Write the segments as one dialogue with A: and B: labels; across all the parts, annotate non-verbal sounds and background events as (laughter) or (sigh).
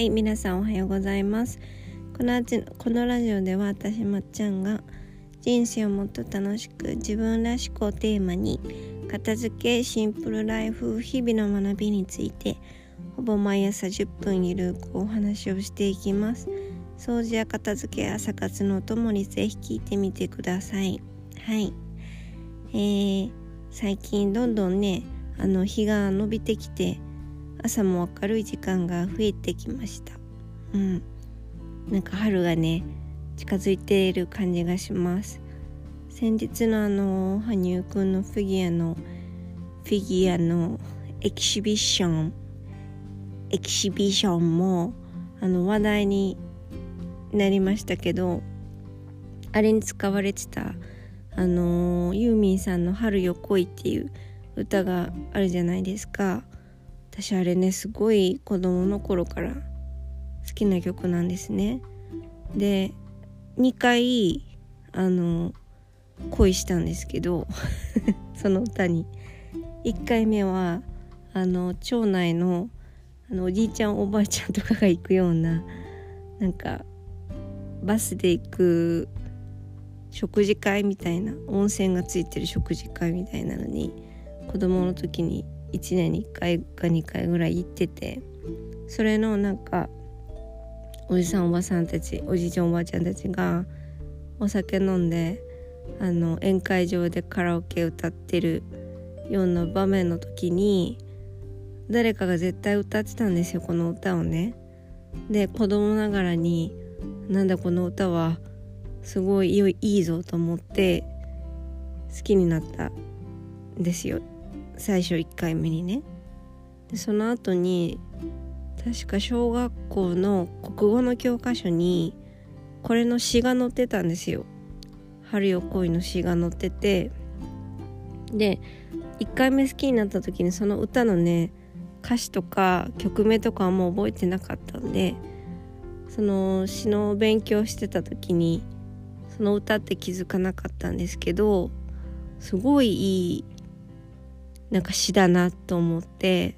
A: はい皆さんおはようございます。このこのラジオでは私まっちゃんが人生をもっと楽しく自分らしくをテーマに片付けシンプルライフ日々の学びについてほぼ毎朝10分ゆるくお話をしていきます。掃除や片付け朝活のお供にぜひ聞いてみてください。はい。えー、最近どんどんねあの日が伸びてきて朝も明るい時間が増えてきました。うん。なんか春がね近づいている感じがします。先日のあの羽生くんのフィギュアのフィギュアのエキシビションエキシビションもあの話題になりましたけどあれに使われてたあのユーミンさんの「春よ来い」っていう歌があるじゃないですか。私あれねすごい子供の頃から好きな曲なんですね。で2回あの恋したんですけど (laughs) その歌に。1回目はあの町内のあのおじいちゃんおばあちゃんとかが行くようななんかバスで行く食事会みたいな温泉がついてる食事会みたいなのに子供の時に1年に1回か2回ぐらい行っててそれのなんかおじさんおばさんたちおじいちゃんおばあちゃんたちがお酒飲んであの宴会場でカラオケ歌ってるような場面の時に誰かが絶対歌ってたんですよこの歌をね。で子供ながらになんだこの歌はすごいいいぞと思って好きになったんですよ最初1回目にね。でその後に確か小学校の国語の教科書にこれの詩が載ってたんですよ「春よ来い」の詩が載ってて。で1回目好きになった時にその歌のね歌詞とか曲名とかはもう覚えてなかったんでその詩の勉強してた時にその歌って気づかなかったんですけどすごいいいなんか詩だなと思って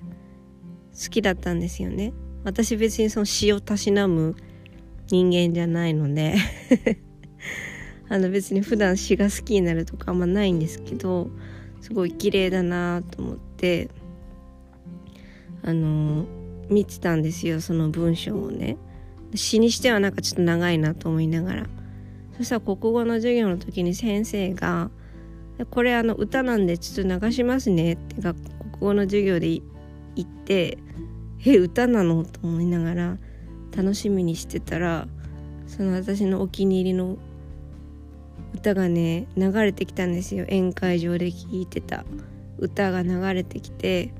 A: 好きだったんですよね。私別にその詩をたしなむ人間じゃないので (laughs) あの別に普段詩が好きになるとかあんまないんですけどすごい綺麗だなと思ってあの見てたんですよその文章をね。詩にしてはなんかちょっと長いなと思いながら。そしたら国語の授業の時に先生がこれあの歌なんでちょっと流しますねって学国語の授業で言ってえ歌なのと思いながら楽しみにしてたらその私のお気に入りの歌がね流れてきたんですよ。宴会場で聴いてた歌が流れてきて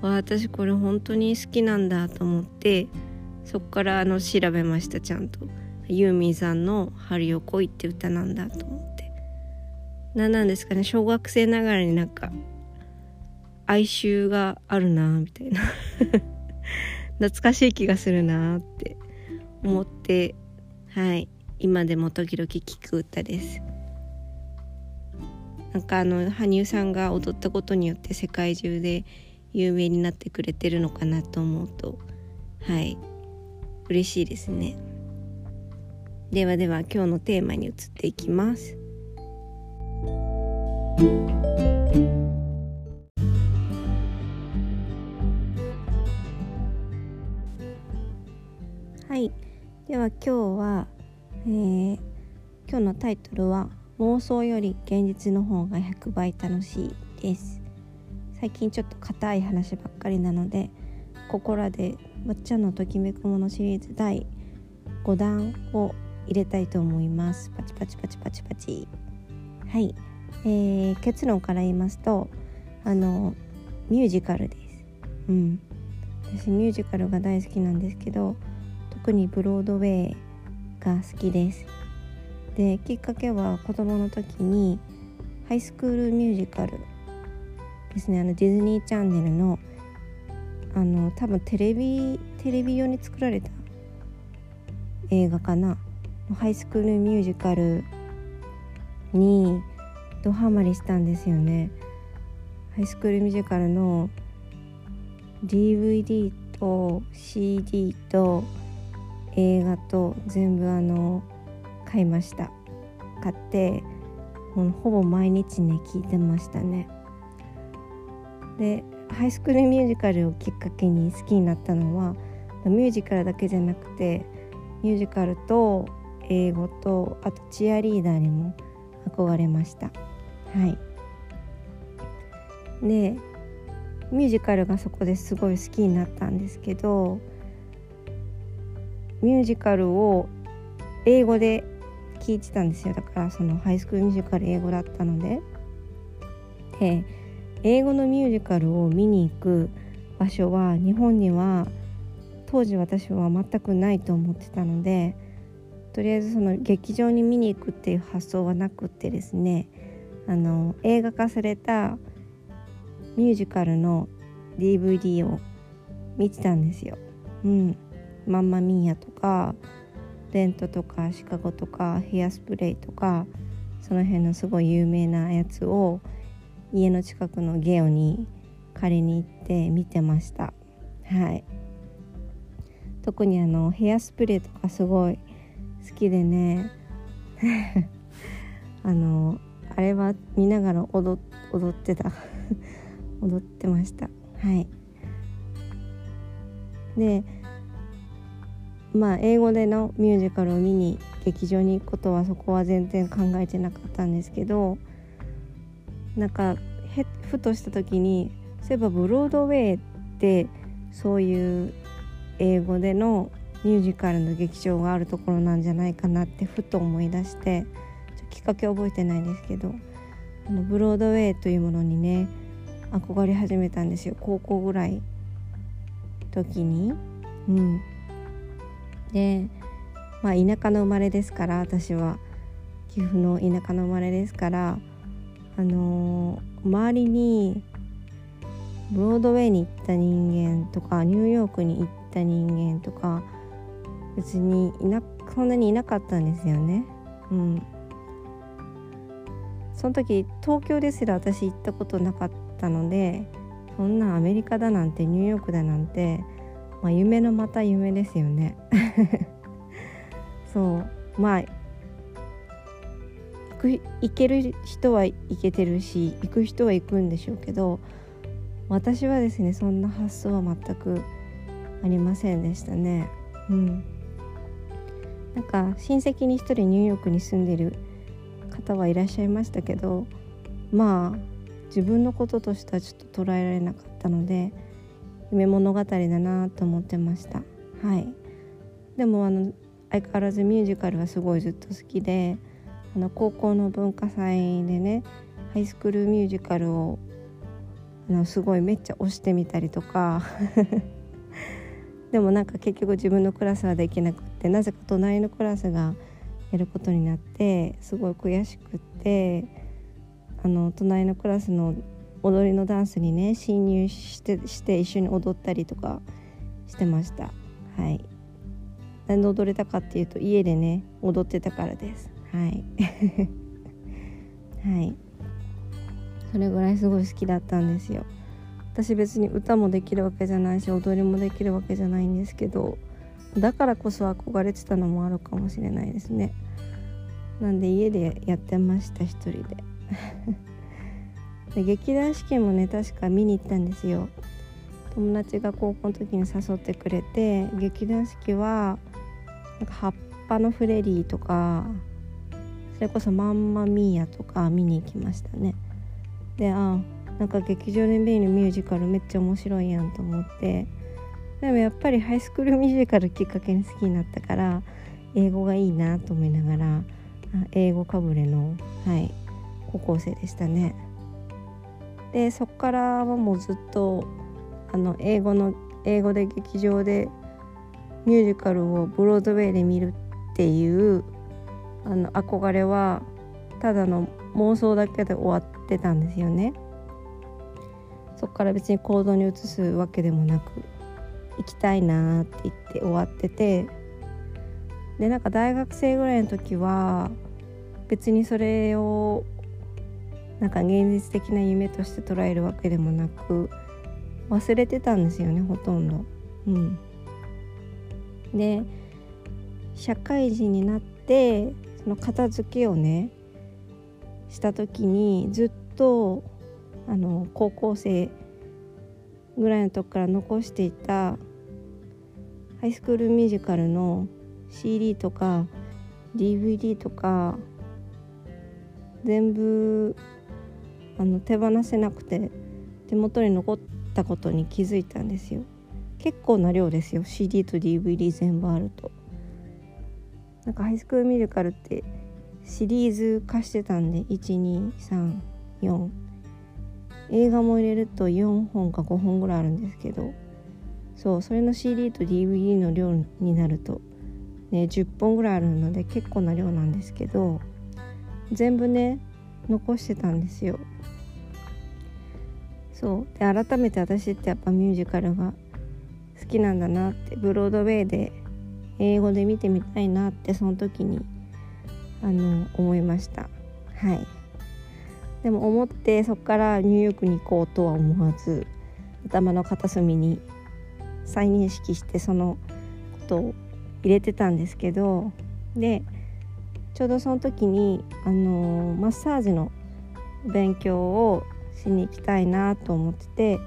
A: わ私これ本当に好きなんだと思ってそっからあの調べましたちゃんと。ユーミンさんの「春よ来い」って歌なんだと思って。何なんですかね。小学生ながらになんか哀愁があるなみたいな。(laughs) 懐かしい気がするなって思ってはい。今でも時々聴く歌です。なんかあの羽生さんが踊ったことによって世界中で有名になってくれてるのかなと思うとはい。嬉しいですね。ではでは今日のテーマに移っていきます。はい。では今日は、えー、今日のタイトルは「妄想より現実の方が100倍楽しい」です。最近ちょっと硬い話ばっかりなのでここらで「まっちゃんのときめくもの」シリーズ第5弾を入れたいと思います。パチパチパチパチパチ。はい。えー、結論から言いますとあのミュージカルです。うん、私ミュージカルが大好きなんですけど特にブロードウェイが好きです。できっかけは子供の時にハイスクールミュージカルですねあのディズニーチャンネルのあの多分テレビテレビ用に作られた映画かなハイスクールミュージカルにドハマりしたんですよね。ハイスクールミュージカルの DVD と CD と映画と全部あの買いました。買ってもうほぼ毎日ね聞いてましたね。でハイスクールミュージカルをきっかけに好きになったのはミュージカルだけじゃなくてミュージカルと英語とあとチアリーダーにも憧れました。はい。でミュージカルがそこですごい好きになったんですけどミュージカルを英語で聞いてたんですよ。だからそのハイスクールミュージカル英語だったので。で英語のミュージカルを見に行く場所は日本には当時私は全くないと思ってたのでとりあえずその劇場に見に行くっていう発想はなくってですねあの映画化されたミュージカルの DVD を見てたんですよ。うん、マンマミーヤとかレントとかシカゴとかヘアスプレーとかその辺のすごい有名なやつを家の近くのゲオに借りに行って見てました。はい。特にあのヘアスプレーとかすごい好きでね。(laughs) あのあれは見ながら踊踊ってた。(laughs) 踊ってました。はい。でまあ英語でのミュージカルを見に劇場に行くことはそこは全然考えてなかったんですけどなんかふとした時にそういえばブロードウェイってそういう英語でのミュージカルの劇場があるところなんじゃないかなってふと思い出してきっかけ覚えてないんですけどあのブロードウェイというものにね憧れ始めたんですよ高校ぐらい時に。うん、でまあ田舎の生まれですから私は岐阜の田舎の生まれですからあのー、周りにブロードウェイに行った人間とかニューヨークに行った人間とか別にいなそんなにいなかったんですよね。うん、その時東京ですら私行ったことなかったのでそんなアメリカだなんてニューヨークだなんて、まあ、夢のまた夢ですよね。(laughs) そうまあく行ける人は行けてるし行く人は行くんでしょうけど私はですねそんな発想は全くありませんでしたね。うん、なんか親戚に一人ニューヨークに住んでる方はいらっしゃいましたけどまあ自分のこととしてはちょっと捉えられなかったので夢物語だなと思ってました。はい。でもあの相変わらずミュージカルはすごいずっと好きであの高校の文化祭でねハイスクールミュージカルをあのすごいめっちゃ推してみたりとか (laughs) でもなんか結局自分のクラスはできなくってなぜか隣のクラスがやることになってすごい悔しくってあの隣のクラスの踊りのダンスにね侵入してして一緒に踊ったりとかしてました。はい。なんで踊れたかっていうと家でね踊ってたからです。はい。(laughs) はい。それぐらいすごい好きだったんですよ。私別に歌もできるわけじゃないし踊りもできるわけじゃないんですけどだからこそ憧れてたのもあるかもしれないですね。なんで家でやってました一人で。(laughs) で劇団四季もね確か見に行ったんですよ。友達が高校の時に誘ってくれて劇団四季はなんか葉っぱのフレディとかそれこそマンマミーヤとか見に行きましたね。であなんか劇場で見るミュージカルめっちゃ面白いやんと思ってでもやっぱりハイスクールミュージカルきっかけに好きになったから英語がいいなと思いながら英語かぶれの、はい、高校生でしたねでそっからはもうずっとあの英語の英語で劇場でミュージカルをブロードウェイで見るっていうあの憧れはただの妄想だけで終わってたんですよね。そこから別に行動に移すわけでもなく行きたいなって言って終わっててでなんか大学生ぐらいの時は別にそれをなんか現実的な夢として捉えるわけでもなく忘れてたんですよねほとんど。うん、で社会人になってその片付けをねした時にずっとあの高校生ぐらいのとこから残していたハイスクールミュージカルの CD とか DVD とか全部あの手放せなくて手元に残ったことに気づいたんですよ。結構な量ですよ CD と DVD 全部あると。なんかハイスクールミュージカルってシリーズ化してたんで1234映画も入れると4本か5本ぐらいあるんですけどそうそれの CD と DVD の量になるとね10本ぐらいあるので結構な量なんですけど全部ね残してたんですよ。そうで改めて私ってやっぱミュージカルが好きなんだなってブロードウェイで英語で見てみたいなってその時にあの思いました。はい。でも思ってそこからニューヨークに行こうとは思わず頭の片隅に再認識してそのことを入れてたんですけどでちょうどその時にあのマッサージの勉強をしに行きたいなと思ってて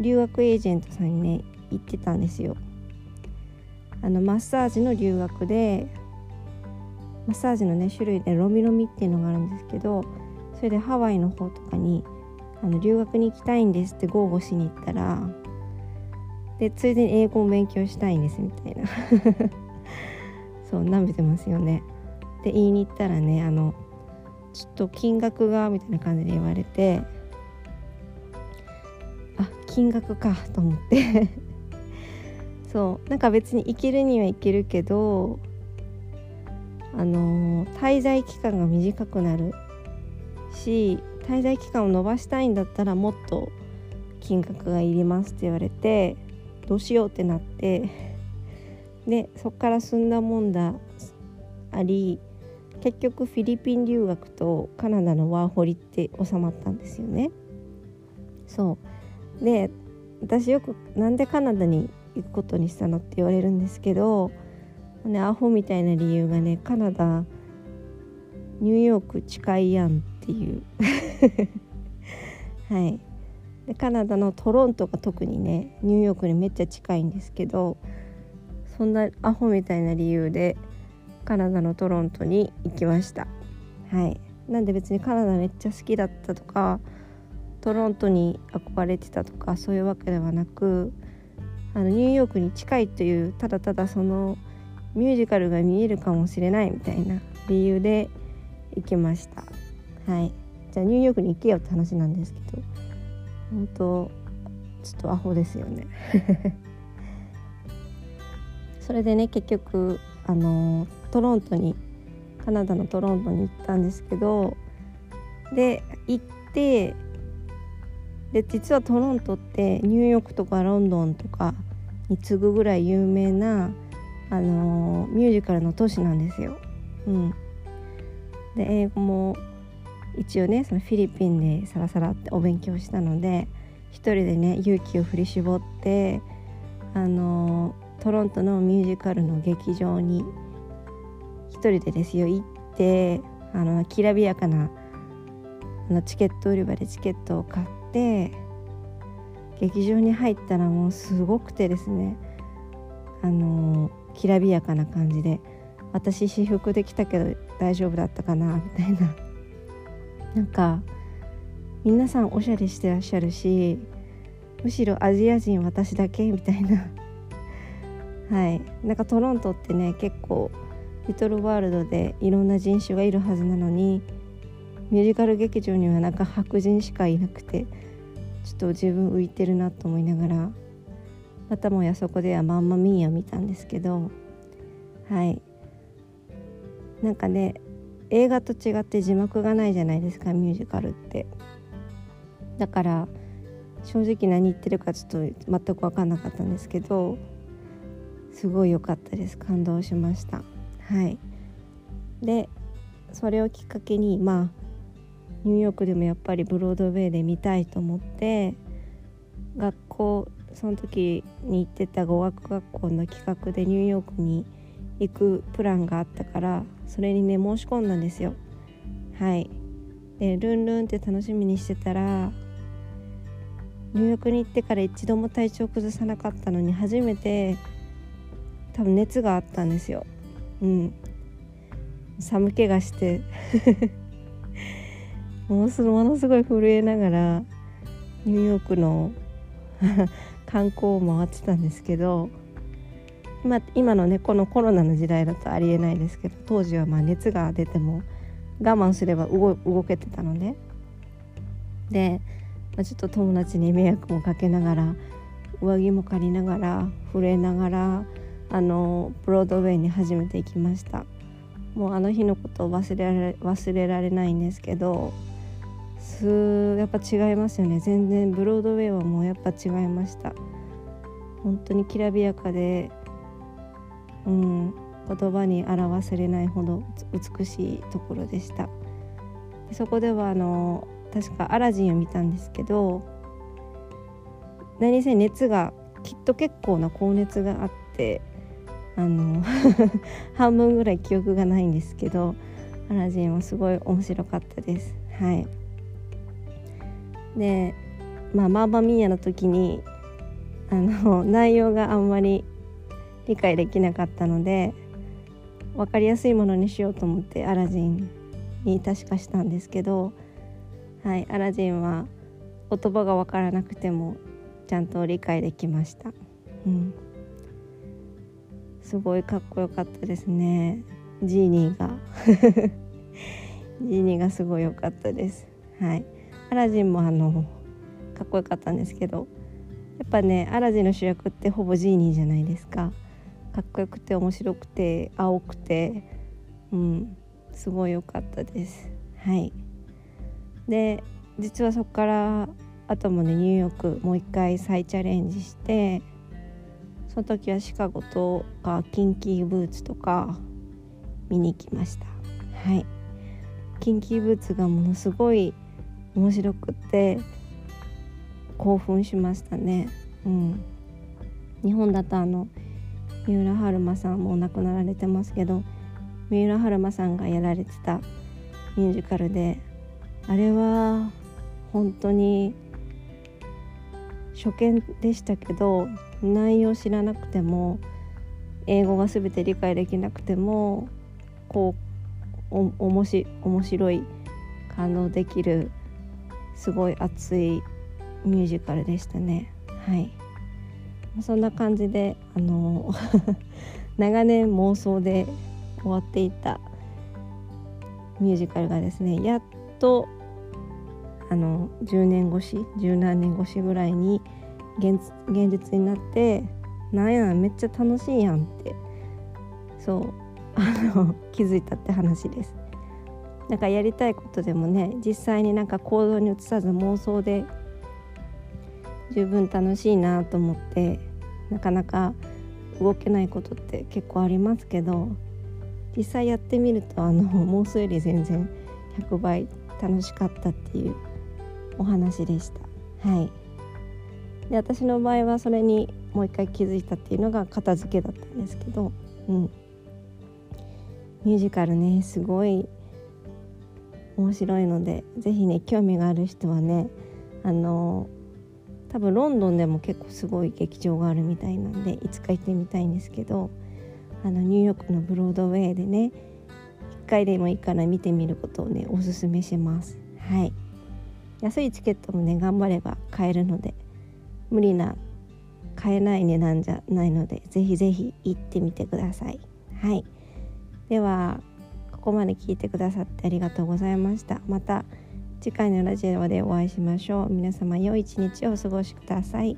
A: 留学エージェントさんにね行ってたんですよ。あのマッサージの留学でマッサージのね種類でロミロミっていうのがあるんですけどそれでハワイの方とかにあの留学に行きたいんですって豪語しに行ったらでついでに英語も勉強したいんですみたいな。(laughs) そう舐めてますよね。で言いに行ったらねあのちょっと金額がみたいな感じで言われてあ金額かと思って。(laughs) そうなんか別に行けるには行けるけどあの滞在期間が短くなるし滞在期間を延ばしたいんだったらもっと金額がいりますって言われてどうしようってなってでそこから済んだもんだあり結局フィリピン留学とカナダのワーホリって収まったんですよね。そう。で私よくなんでカナダに行くことにしたのって言われるんですけど、ね、アホみたいな理由がねカナダニューヨーク近いやんっていう。(laughs) はい。でカナダのトロントが特にねニューヨークにめっちゃ近いんですけどそんなアホみたいな理由でカナダのトロントに行きました。はい。なんで別にカナダめっちゃ好きだったとかトロントに憧れてたとかそういうわけではなくあのニューヨークに近いというただただそのミュージカルが見えるかもしれないみたいな理由で行きました。はい。じゃあニューヨークに行けよって話なんですけど。本当ちょっとアホですよね (laughs) それでね結局あのトロントにカナダのトロントに行ったんですけどで行ってで実はトロントってニューヨークとかロンドンとかに次ぐぐらい有名なあのミュージカルの都市なんですよ。うん、で英語も一応ねそのフィリピンでさらさらってお勉強したので一人でね勇気を振り絞ってあのトロントのミュージカルの劇場に一人でですよ行ってあのきらびやかなあのチケット売り場でチケットを買って劇場に入ったらもうすごくてですねあのきらびやかな感じで私私服できたけど大丈夫だったかなみたいな。なんか皆さんおしゃれしてらっしゃるしむしろアジア人私だけみたいな。(laughs) はい。なんかトロントってね結構リトルワールドでいろんな人種がいるはずなのにミュージカル劇場にはなんか白人しかいなくてちょっと自分浮いてるなと思いながらまたもやそこではまんまミーを見たんですけどはい。なんかね映画と違って字幕がないじゃないですかミュージカルって。だから正直何言ってるかちょっと全く分かんなかったんですけどすごい良かったです。感動しました。はい。でそれをきっかけにまあニューヨークでもやっぱりブロードウェイで見たいと思って学校その時に行ってた語学学校の企画でニューヨークに行くプランがあったからそれにね申し込んだんですよ。はい。でルンルンって楽しみにしてたら入浴に行ってから一度も体調崩さなかったのに初めて多分熱があったんですよ。うん。寒気がして。(laughs) ものすごい震えながらニューヨークの (laughs) 観光を回ってたんですけど今今のねこのコロナの時代だとありえないですけど当時はまあ熱が出ても我慢すれば動けてたので。で、まあ、ちょっと友達に迷惑もかけながら上着も借りながら震えながらあのブロードウェイに初めて行きました。もうあの日のことを忘れられ忘れられないんですけどすやっぱ違いますよね。全然ブロードウェイはもうやっぱ違いました。本当にきらびやかでうん言葉に表せれないほど美しいところでした。そこではあの確かアラジンを見たんですけど何せ熱がきっと結構な高熱があってあの (laughs) 半分ぐらい記憶がないんですけどアラジンはすごい面白かったです。はい。でまあマーバミーヤの時にあの内容があんまり理解できなかったので分かりやすいものにしようと思ってアラジンに確かしたんですけどはいアラジンは言葉が分からなくてもちゃんと理解できました、うん、すごいかっこよかったですね。ジーニーが。(laughs) ジーニーがすごい良かったです。はい。アラジンもあのかっこよかったんですけどやっぱねアラジンの主役ってほぼジーニーじゃないですか。かっこよくて面白くて青くてうんすごい良かったです。はい。で実はそこからあともねニューヨークもう一回再チャレンジしてその時はシカゴとかキンキーブーツとか見に行きました。はい。キンキーブーツがものすごい面白くて興奮しましたね。うん。日本だとあの三浦春馬さんも亡くなられてますけど三浦春馬さんがやられてたミュージカルであれは本当に初見でしたけど内容知らなくても英語が全て理解できなくてもこうおおもし面白い感動できるすごい熱いミュージカルでしたね。はい。そんな感じであの (laughs) 長年妄想で終わっていたミュージカルがですねやっとあの10年越し十何年越しぐらいに現実になってなんやめっちゃ楽しいやんってそう (laughs) あの気づいたって話です。なんかやりたいことでもね実際になんか行動に移さず妄想で十分楽しいなと思ってなかなか動けないことって結構ありますけど実際やってみるとあの妄想より全然100倍楽しかったっていうお話でした。はいで私の場合はそれにもう一回気づいたっていうのが片付けだったんですけど、うん、ミュージカルねすごい面白いので是非ね興味がある人はねあの多分ロンドンでも結構すごい劇場があるみたいなんでいつか行ってみたいんですけどあのニューヨークのブロードウェイでね1回でもいいから見てみることをねおすすめします。はい。安いチケットもね頑張れば買えるので無理な買えない値段じゃないのでぜひぜひ行ってみてください。はい。ではここまで聞いてくださってありがとうございました。また次回のラジオでお会いしましょう。皆様良い一日をお過ごしください。